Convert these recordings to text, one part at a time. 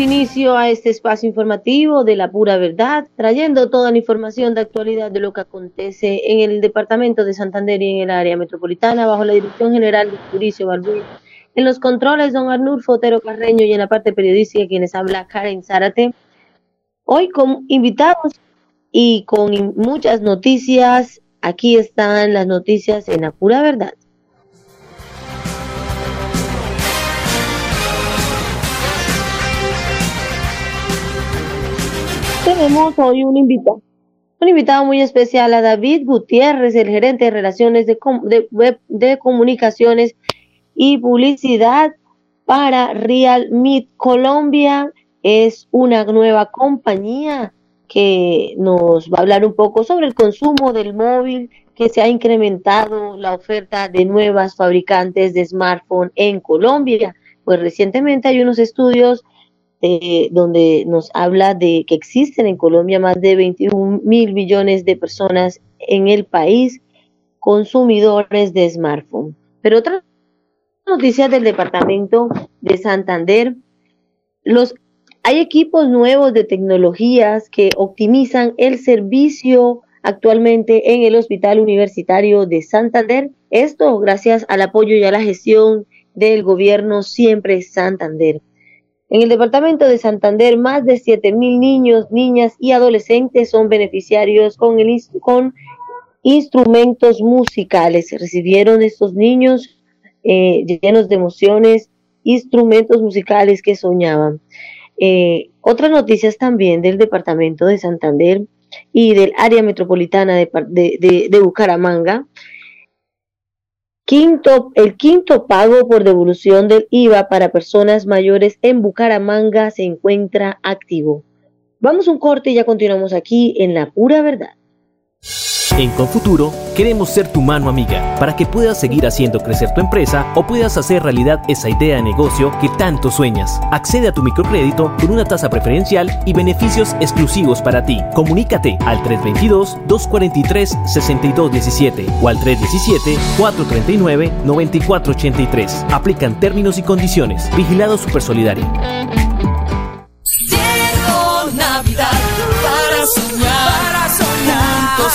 Inicio a este espacio informativo de la pura verdad, trayendo toda la información de actualidad de lo que acontece en el departamento de Santander y en el área metropolitana, bajo la dirección general de Mauricio Barbuy. En los controles, don Arnulfo Fotero Carreño y en la parte periodística, quienes habla Karen Zárate. Hoy con invitados y con muchas noticias, aquí están las noticias en la pura verdad. Tenemos hoy un invitado, un invitado muy especial a David Gutiérrez, el gerente de relaciones de, web, de comunicaciones y publicidad para Real Meet Colombia. Es una nueva compañía que nos va a hablar un poco sobre el consumo del móvil, que se ha incrementado la oferta de nuevas fabricantes de smartphone en Colombia. Pues recientemente hay unos estudios eh, donde nos habla de que existen en Colombia más de 21 mil millones de personas en el país consumidores de smartphone. Pero otra noticia del departamento de Santander, los hay equipos nuevos de tecnologías que optimizan el servicio actualmente en el Hospital Universitario de Santander. Esto gracias al apoyo y a la gestión del gobierno Siempre Santander. En el departamento de Santander, más de 7.000 niños, niñas y adolescentes son beneficiarios con, el, con instrumentos musicales. Recibieron estos niños eh, llenos de emociones, instrumentos musicales que soñaban. Eh, otras noticias también del departamento de Santander y del área metropolitana de Bucaramanga Quinto, el quinto pago por devolución del IVA para personas mayores en Bucaramanga se encuentra activo. Vamos un corte y ya continuamos aquí en La Pura Verdad. En Confuturo queremos ser tu mano amiga para que puedas seguir haciendo crecer tu empresa o puedas hacer realidad esa idea de negocio que tanto sueñas. Accede a tu microcrédito con una tasa preferencial y beneficios exclusivos para ti. Comunícate al 322-243-6217 o al 317-439-9483. Aplican términos y condiciones. Vigilado Supersolidario.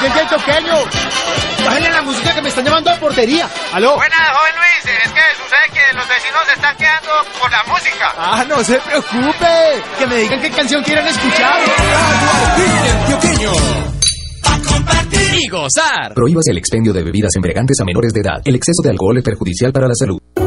¡Pásame la botella choqueño! Bájenle la música que me están llamando a portería. ¿Aló? Buenas, joven Luis. Es que sucede que los vecinos se están quedando por la música. Ah, no se preocupe. Que me digan qué canción quieren escuchar. A compartir y gozar. Prohíbas el expendio de bebidas embriagantes a menores de edad. El exceso de alcohol es perjudicial para la salud.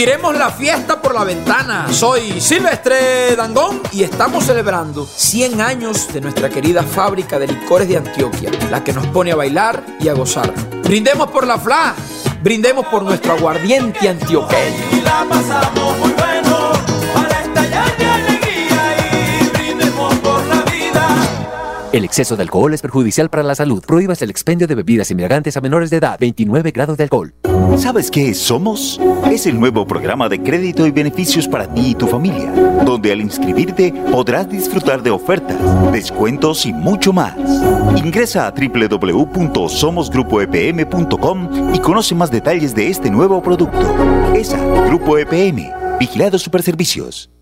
Tiremos la fiesta por la ventana. Soy Silvestre Dangón y estamos celebrando 100 años de nuestra querida fábrica de licores de Antioquia, la que nos pone a bailar y a gozar. Brindemos por la FLA, brindemos por nuestro aguardiente antioqueño. Y la pasamos muy bueno, El exceso de alcohol es perjudicial para la salud. Prohíbas el expendio de bebidas embriagantes a menores de edad. 29 grados de alcohol. ¿Sabes qué es Somos? Es el nuevo programa de crédito y beneficios para ti y tu familia, donde al inscribirte podrás disfrutar de ofertas, descuentos y mucho más. Ingresa a www.somosgrupoepm.com y conoce más detalles de este nuevo producto. ESA, Grupo EPM, Vigilado Superservicios.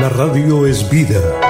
La radio es vida.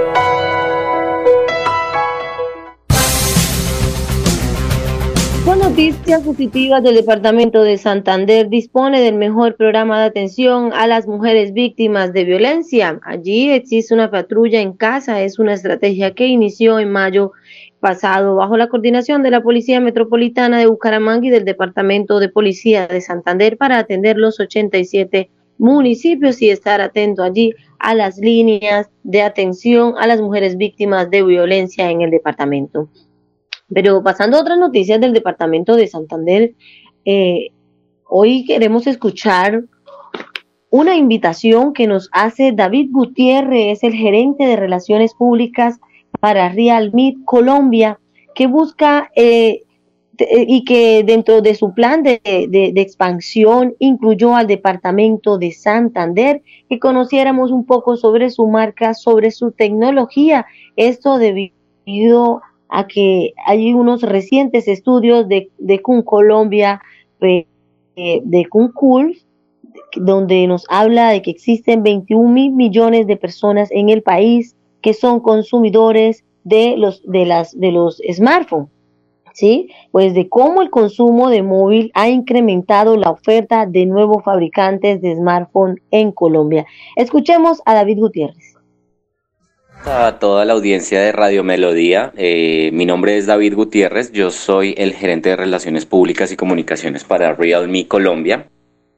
Noticias Positivas del Departamento de Santander dispone del mejor programa de atención a las mujeres víctimas de violencia. Allí existe una patrulla en casa, es una estrategia que inició en mayo pasado bajo la coordinación de la Policía Metropolitana de Bucaramanga y del Departamento de Policía de Santander para atender los 87 municipios y estar atento allí a las líneas de atención a las mujeres víctimas de violencia en el departamento. Pero pasando a otras noticias del departamento de Santander, eh, hoy queremos escuchar una invitación que nos hace David Gutiérrez, es el gerente de relaciones públicas para Realme Colombia, que busca eh, y que dentro de su plan de, de, expansión incluyó al departamento de Santander, que conociéramos un poco sobre su marca, sobre su tecnología. Esto debido a que hay unos recientes estudios de, de CUN Colombia, de, de CUN donde nos habla de que existen 21 mil millones de personas en el país que son consumidores de los, de las, de los smartphones. ¿Sí? Pues de cómo el consumo de móvil ha incrementado la oferta de nuevos fabricantes de smartphone en Colombia. Escuchemos a David Gutiérrez a toda la audiencia de Radio Melodía. Eh, mi nombre es David Gutiérrez, yo soy el gerente de Relaciones Públicas y Comunicaciones para Realme Colombia.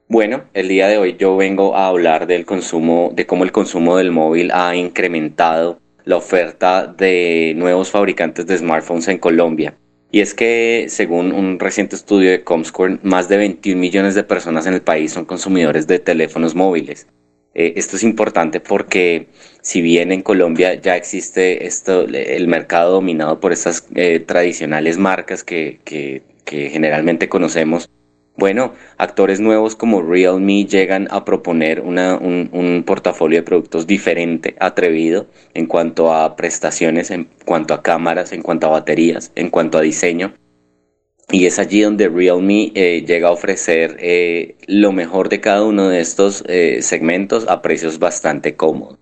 Bueno, el día de hoy yo vengo a hablar del consumo, de cómo el consumo del móvil ha incrementado la oferta de nuevos fabricantes de smartphones en Colombia. Y es que, según un reciente estudio de Comscore, más de 21 millones de personas en el país son consumidores de teléfonos móviles. Eh, esto es importante porque si bien en Colombia ya existe esto, el mercado dominado por estas eh, tradicionales marcas que, que, generalmente conocemos, Bueno, actores nuevos como Realme llegan a proponer una, un, un, portafolio de productos diferente, atrevido, en cuanto a prestaciones, en cuanto a cámaras, en cuanto a baterías, en cuanto a diseño. Y es allí donde Realme eh, llega a ofrecer eh, lo mejor de cada uno de estos eh, segmentos a precios bastante cómodos.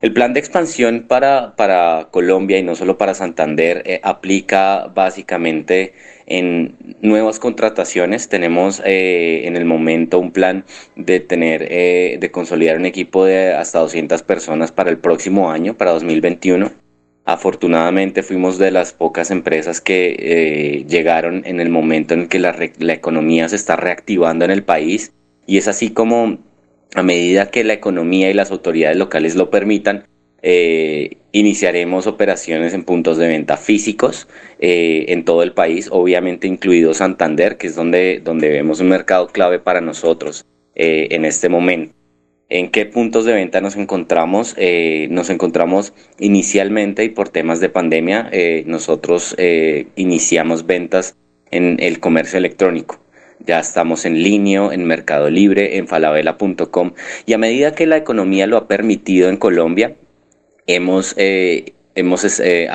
El plan de expansión para, para Colombia y no solo para Santander eh, aplica básicamente en nuevas contrataciones. Tenemos en el momento un plan de tener, de consolidar un equipo de hasta 200 personas para el próximo año, para 2021. Afortunadamente fuimos de las pocas empresas que llegaron en el momento en que la, la economía se está reactivando en el país y es así como a medida que la economía y las autoridades locales lo permitan, eh, iniciaremos operaciones en puntos de venta físicos eh, en todo el país, obviamente incluido Santander, que es donde, donde vemos un mercado clave para nosotros eh, en este momento. ¿En qué puntos de venta nos encontramos? nos encontramos inicialmente y por temas de pandemia, nosotros iniciamos ventas en el comercio electrónico. Ya estamos en línea, en Mercado Libre, en falabella.com y a medida que la economía lo ha permitido en Colombia, hemos, eh, hemos eh,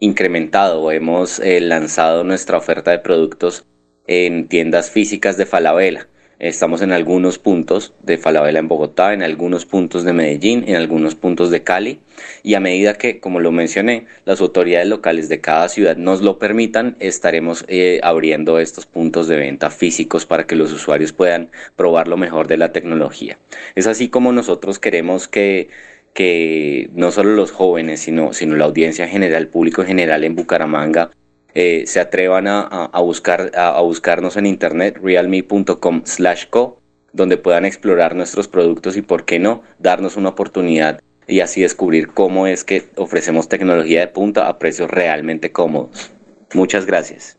incrementado o hemos eh, lanzado nuestra oferta de productos en tiendas físicas de Falabella. Estamos en algunos puntos de Falabella en Bogotá, en algunos puntos de Medellín, en algunos puntos de Cali. Y a medida que, como lo mencioné, las autoridades locales de cada ciudad nos lo permitan, estaremos eh, abriendo estos puntos de venta físicos para que los usuarios puedan probar lo mejor de la tecnología. Es así como nosotros queremos que que no solo los jóvenes, sino, sino la audiencia general, público general en Bucaramanga, eh, se atrevan a, buscar, a, buscarnos en internet realme.com slash co, donde puedan explorar nuestros productos y, por qué no, darnos una oportunidad y así descubrir cómo es que ofrecemos tecnología de punta a precios realmente cómodos. Muchas gracias.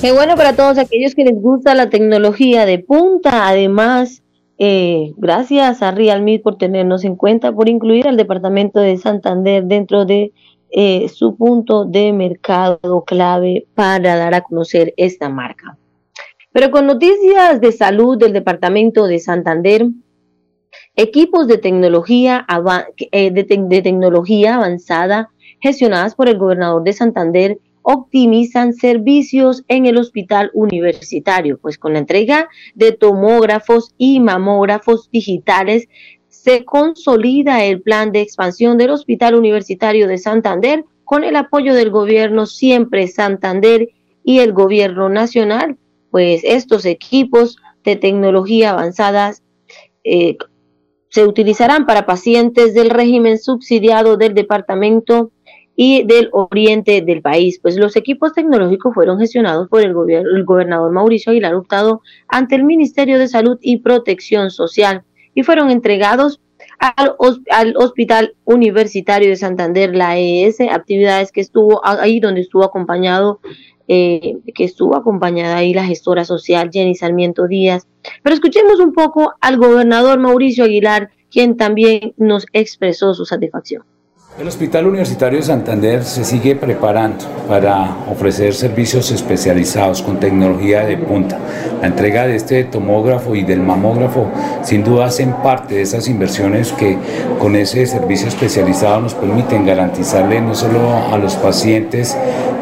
Qué bueno para todos aquellos que les gusta la tecnología de punta. Además, eh, gracias a Realme por tenernos en cuenta, por incluir al departamento de Santander dentro de eh, su punto de mercado clave para dar a conocer esta marca. Pero con noticias de salud del departamento de Santander, equipos de tecnología, eh, de tecnología avanzada gestionadas por el gobernador de Santander optimizan servicios en el hospital universitario, pues con la entrega de tomógrafos y mamógrafos digitales se consolida el plan de expansión del Hospital Universitario de Santander con el apoyo del gobierno siempre Santander y el gobierno nacional, pues estos equipos de tecnología avanzadas eh, se utilizarán para pacientes del régimen subsidiado del departamento y del oriente del país. Pues los equipos tecnológicos fueron gestionados por el, el gobernador Mauricio Aguilar Hurtado ante el Ministerio de Salud y Protección Social y fueron entregados al, al, Hospital Universitario de Santander, la ES, actividades que estuvo ahí donde estuvo acompañado, eh, que estuvo acompañada ahí la gestora social Jenny Sarmiento Díaz. Pero escuchemos un poco al gobernador Mauricio Aguilar, quien también nos expresó su satisfacción. El Hospital Universitario de Santander se sigue preparando para ofrecer servicios especializados con tecnología de punta. La entrega de este tomógrafo y del mamógrafo sin duda hacen parte de esas inversiones que con ese servicio especializado nos permiten garantizarle no solo a los pacientes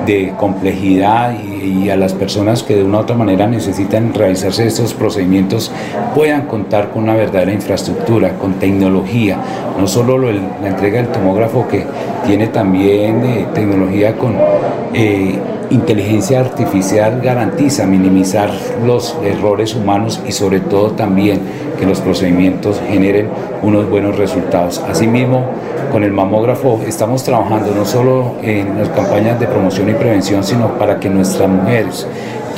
de complejidad y, a las personas que de una u otra manera necesitan realizarse estos procedimientos puedan contar con una verdadera infraestructura, con tecnología, no solo la entrega del tomógrafo que tiene también eh, tecnología con eh, inteligencia artificial garantiza minimizar los errores humanos y sobre todo también que los procedimientos generen unos buenos resultados. Asimismo, con el mamógrafo estamos trabajando no solo en las campañas de promoción y prevención, sino para que nuestras mujeres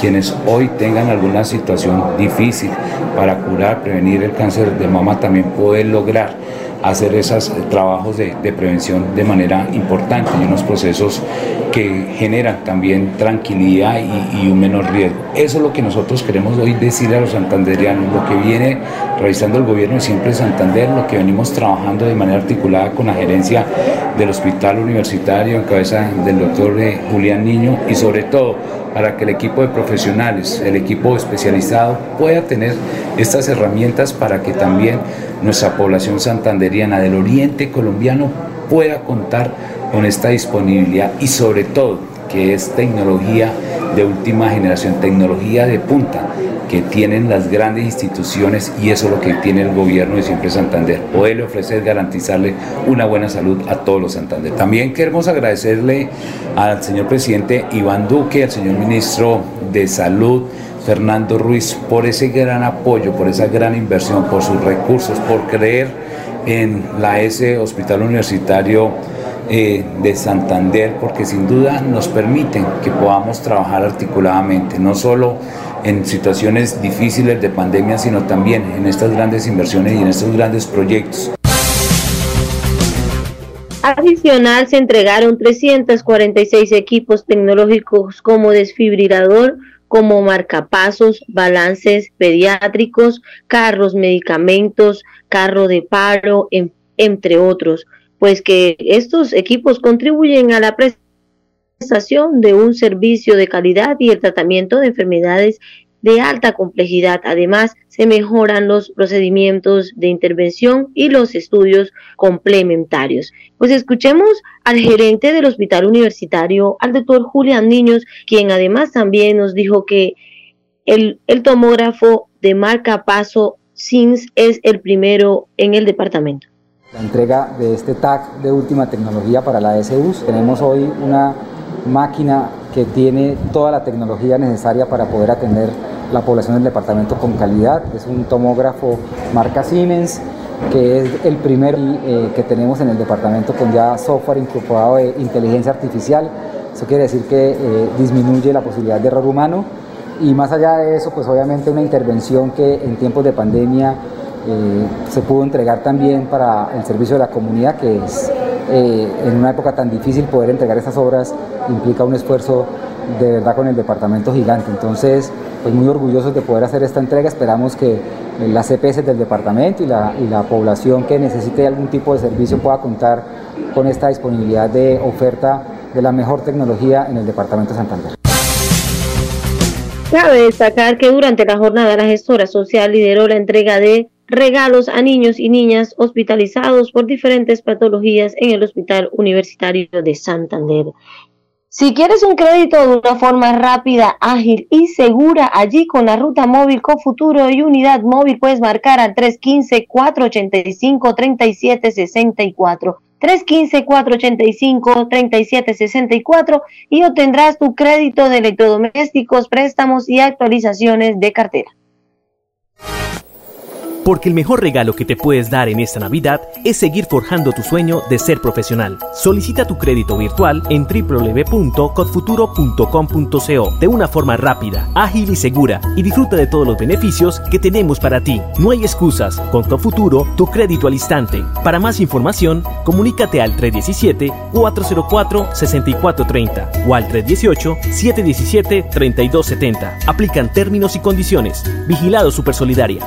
quienes hoy tengan alguna situación difícil, para curar, prevenir el cáncer de mama, también poder lograr hacer esos trabajos de, prevención de manera importante y unos procesos que generan también tranquilidad y, un menor riesgo. Eso es lo que nosotros queremos hoy decirle a los santanderianos, lo que viene realizando el gobierno de siempre Santander, lo que venimos trabajando de manera articulada con la gerencia del hospital universitario en cabeza del doctor eh, Julián Niño y sobre todo para que el equipo de profesionales, el equipo especializado pueda tener estas herramientas para que también nuestra población santanderiana del oriente colombiano pueda contar con esta disponibilidad y sobre todo que es tecnología de última generación, tecnología de punta que tienen las grandes instituciones y eso es lo que tiene el gobierno de Siempre Santander, poderle ofrecer, garantizarle una buena salud a todos los Santander. También queremos agradecerle al señor presidente Iván Duque, al señor ministro de Salud, Fernando Ruiz, por ese gran apoyo, por esa gran inversión, por sus recursos, por creer en la S Hospital Universitario eh, de Santander, porque sin duda nos permiten que podamos trabajar articuladamente, no solo en situaciones difíciles de pandemia, sino también en estas grandes inversiones y en estos grandes proyectos. Adicional, se entregaron 346 equipos tecnológicos como desfibrilador, como marcapasos, balances pediátricos, carros, medicamentos, carro de paro, entre otros, pues que estos equipos contribuyen a la prestación de un servicio de calidad y el tratamiento de enfermedades de alta complejidad. Además, se mejoran los procedimientos de intervención y los estudios complementarios. Pues escuchemos al gerente del Hospital Universitario, al doctor Julián Niños, quien además también nos dijo que el, tomógrafo de marca Paso SINS es el primero en el departamento. La entrega de este TAC de última tecnología para la SUS. Tenemos hoy una máquina que tiene toda la tecnología necesaria para poder atender la población del departamento con calidad. Es un tomógrafo marca Siemens, que es el primer eh, que tenemos en el departamento con ya software incorporado de inteligencia artificial. Eso quiere decir que eh, disminuye la posibilidad de error humano. Y más allá de eso, pues obviamente una intervención que en tiempos de pandemia eh, se pudo entregar también para el servicio de la comunidad, que es en una época tan difícil poder entregar estas obras implica un esfuerzo de verdad con el departamento gigante. Entonces, pues muy orgullosos de poder hacer esta entrega. Esperamos que las CPS del departamento y la, y la población que necesite algún tipo de servicio pueda contar con esta disponibilidad de oferta de la mejor tecnología en el departamento de Santander. Cabe destacar que durante la jornada la gestora social lideró la entrega de regalos a niños y niñas hospitalizados por diferentes patologías en el Hospital Universitario de Santander. Si quieres un crédito de una forma rápida, ágil y segura, allí con la ruta móvil Cofuturo y unidad móvil puedes marcar al 315-485-3764. 315-485-3764 y obtendrás tu crédito de electrodomésticos, préstamos y actualizaciones de cartera. Porque el mejor regalo que te puedes dar en esta Navidad es seguir forjando tu sueño de ser profesional. Solicita tu crédito virtual en www.codfuturo.com.co de una forma rápida, ágil y segura y disfruta de todos los beneficios que tenemos para ti. No hay excusas. Con Codfuturo, tu crédito al instante. Para más información, comunícate al 317-404-6430 o al 318-717-3270. Aplican términos y condiciones. Vigilado Supersolidaria.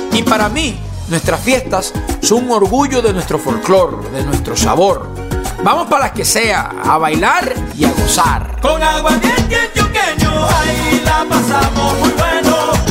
y para mí nuestras fiestas son un orgullo de nuestro folclor, de nuestro sabor. Vamos para las que sea, a bailar y a gozar. Con agua bien chuqueño, ahí la pasamos muy bueno,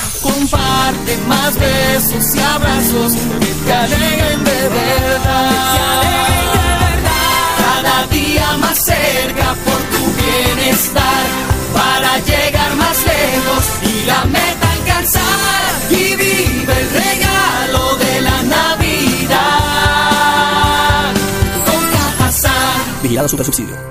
Comparte más besos y abrazos que te alegren de verdad. Cada día más cerca por tu bienestar, para llegar más lejos y la meta alcanzar. Y vive el regalo de la Navidad. Con Cajazán. Vigilado Supersubsidio.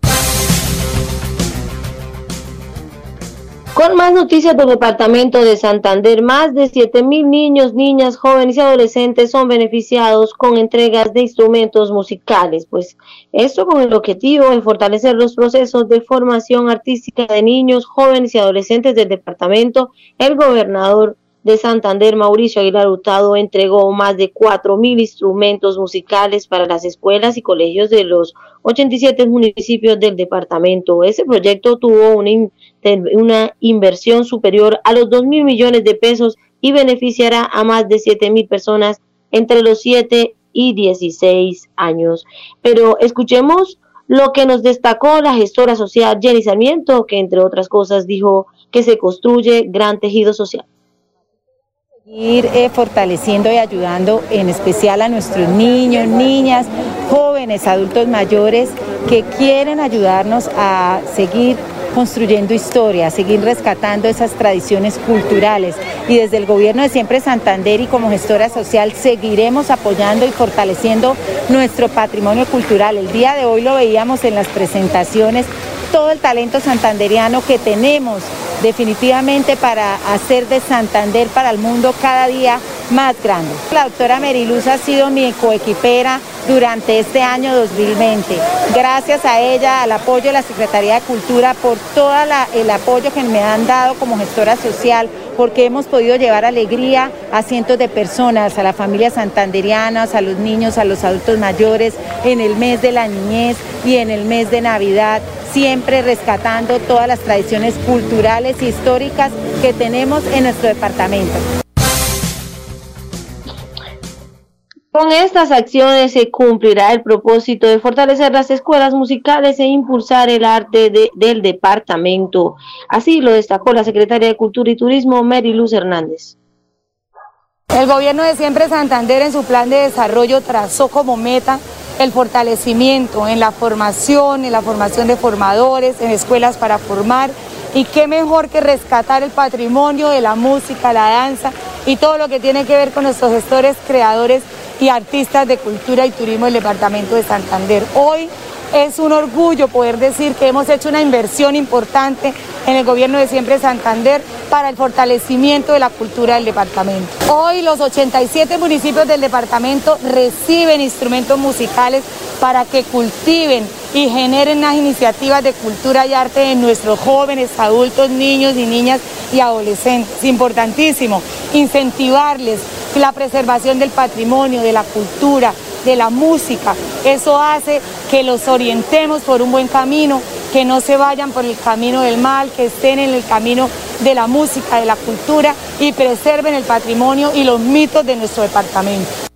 Con más noticias del departamento de Santander, más de 7.000 niños, niñas, jóvenes y adolescentes son beneficiados con entregas de instrumentos musicales. Pues esto con el objetivo de fortalecer los procesos de formación artística de niños, jóvenes y adolescentes del departamento, el gobernador de Santander, Mauricio Aguilar Hurtado, entregó más de 4.000 instrumentos musicales para las escuelas y colegios de los 87 municipios del departamento. Ese proyecto tuvo una, in- una inversión superior a los 2 mil millones de pesos y beneficiará a más de 7 mil personas entre los 7 y 16 años. Pero escuchemos lo que nos destacó la gestora social Jenny Sarmiento, que entre otras cosas dijo que se construye gran tejido social. Seguir eh, fortaleciendo y ayudando en especial a nuestros niños, niñas, jóvenes, adultos mayores que quieren ayudarnos a seguir construyendo historia, seguir rescatando esas tradiciones culturales. Y desde el gobierno de Siempre Santander y como gestora social seguiremos apoyando y fortaleciendo nuestro patrimonio cultural. El día de hoy lo veíamos en las presentaciones, todo el talento santanderiano que tenemos definitivamente para hacer de Santander para el mundo cada día más grande. La doctora Meriluz ha sido mi coequipera durante este año 2020. Gracias a ella, al apoyo de la Secretaría de Cultura, por todo el apoyo que me han dado como gestora social, porque hemos podido llevar alegría a cientos de personas, a las familias santanderianas, a los niños, a los adultos mayores, en el mes de la niñez y en el mes de Navidad, siempre rescatando todas las tradiciones culturales e históricas que tenemos en nuestro departamento. Con estas acciones se cumplirá el propósito de fortalecer las escuelas musicales e impulsar el arte de- del departamento. Así lo destacó la secretaria de Cultura y Turismo, Mary Luz Hernández. El gobierno de Siempre Santander en su plan de desarrollo trazó como meta el fortalecimiento en la formación, en la formación de formadores, en escuelas para formar y qué mejor que rescatar el patrimonio de la música, la danza y todo lo que tiene que ver con nuestros gestores, creadores y artistas de cultura y turismo del departamento de Santander. Hoy es un orgullo poder decir que hemos hecho una inversión importante en el gobierno de Siempre Santander para el fortalecimiento de la cultura del departamento. Hoy los 87 municipios del departamento reciben instrumentos musicales para que cultiven y generen unas iniciativas de cultura y arte en nuestros jóvenes, adultos, niños y niñas y adolescentes. Importantísimo, incentivarles la preservación del patrimonio, de la cultura, de la música. Eso hace que los orientemos por un buen camino, que no se vayan por el camino del mal, que estén en el camino de la música, de la cultura y preserven el patrimonio y los mitos de nuestro departamento.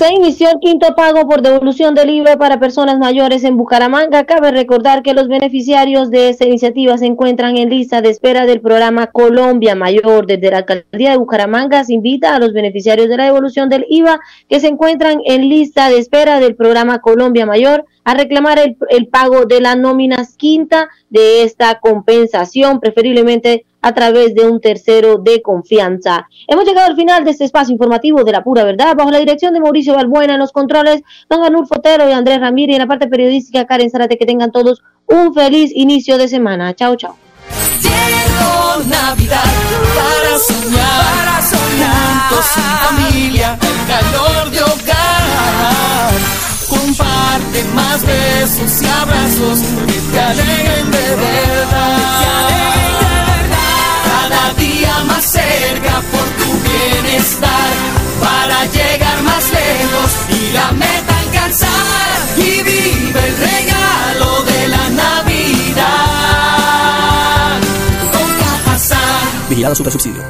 Se inició el quinto pago por devolución del IVA para personas mayores en Bucaramanga. Cabe recordar que los beneficiarios de esta iniciativa se encuentran en lista de espera del programa Colombia Mayor. Desde la alcaldía de Bucaramanga se invita a los beneficiarios de la devolución del IVA que se encuentran en lista de espera del programa Colombia Mayor a reclamar el, el pago de la nómina quinta de esta compensación, preferiblemente a través de un tercero de confianza. Hemos llegado al final de este espacio informativo de la pura verdad, bajo la dirección de Mauricio Balbuena en los controles, don Anul Fotero y Andrés Ramírez, en la parte periodística Karen Zárate, que tengan todos un feliz inicio de semana. Chao, chao. Llegó Navidad para soñar, para soñar juntos en familia, el calor de hogar. Comparte más besos y abrazos que te alegren de verdad. Cada día más cerca por tu bienestar, para llegar más lejos y la meta alcanzar. Y vive el regalo de la Navidad. Con Cajazán. Vigilado Super Subsidio.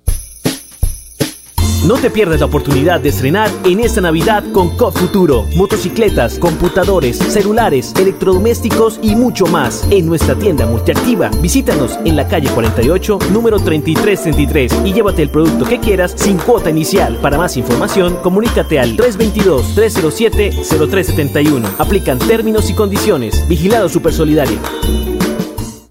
No te pierdas la oportunidad de estrenar en esta Navidad con COP Futuro. Motocicletas, computadores, celulares, electrodomésticos y mucho más en nuestra tienda multiactiva. Visítanos en la calle 48, número 3333 y llévate el producto que quieras sin cuota inicial. Para más información, comunícate al 322-307-0371. Aplican términos y condiciones. Vigilado Super Solidario.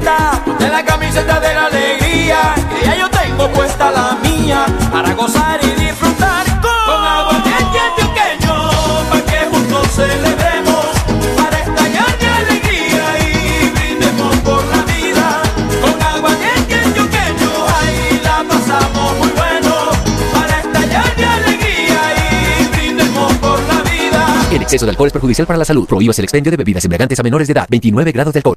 Fiesta, ponte la camiseta de la alegría, que ya yo tengo puesta la mía, para gozar y disfrutar con, con agua antioqueño, para que juntos celebremos, para estallar de alegría y brindemos por la vida, con agua antioqueño, ahí la pasamos muy bueno, para estallar de alegría y brindemos por la vida. El exceso de alcohol es perjudicial para la salud. Prohíbas el expendio de bebidas embriagantes a menores de edad. 29 grados de alcohol.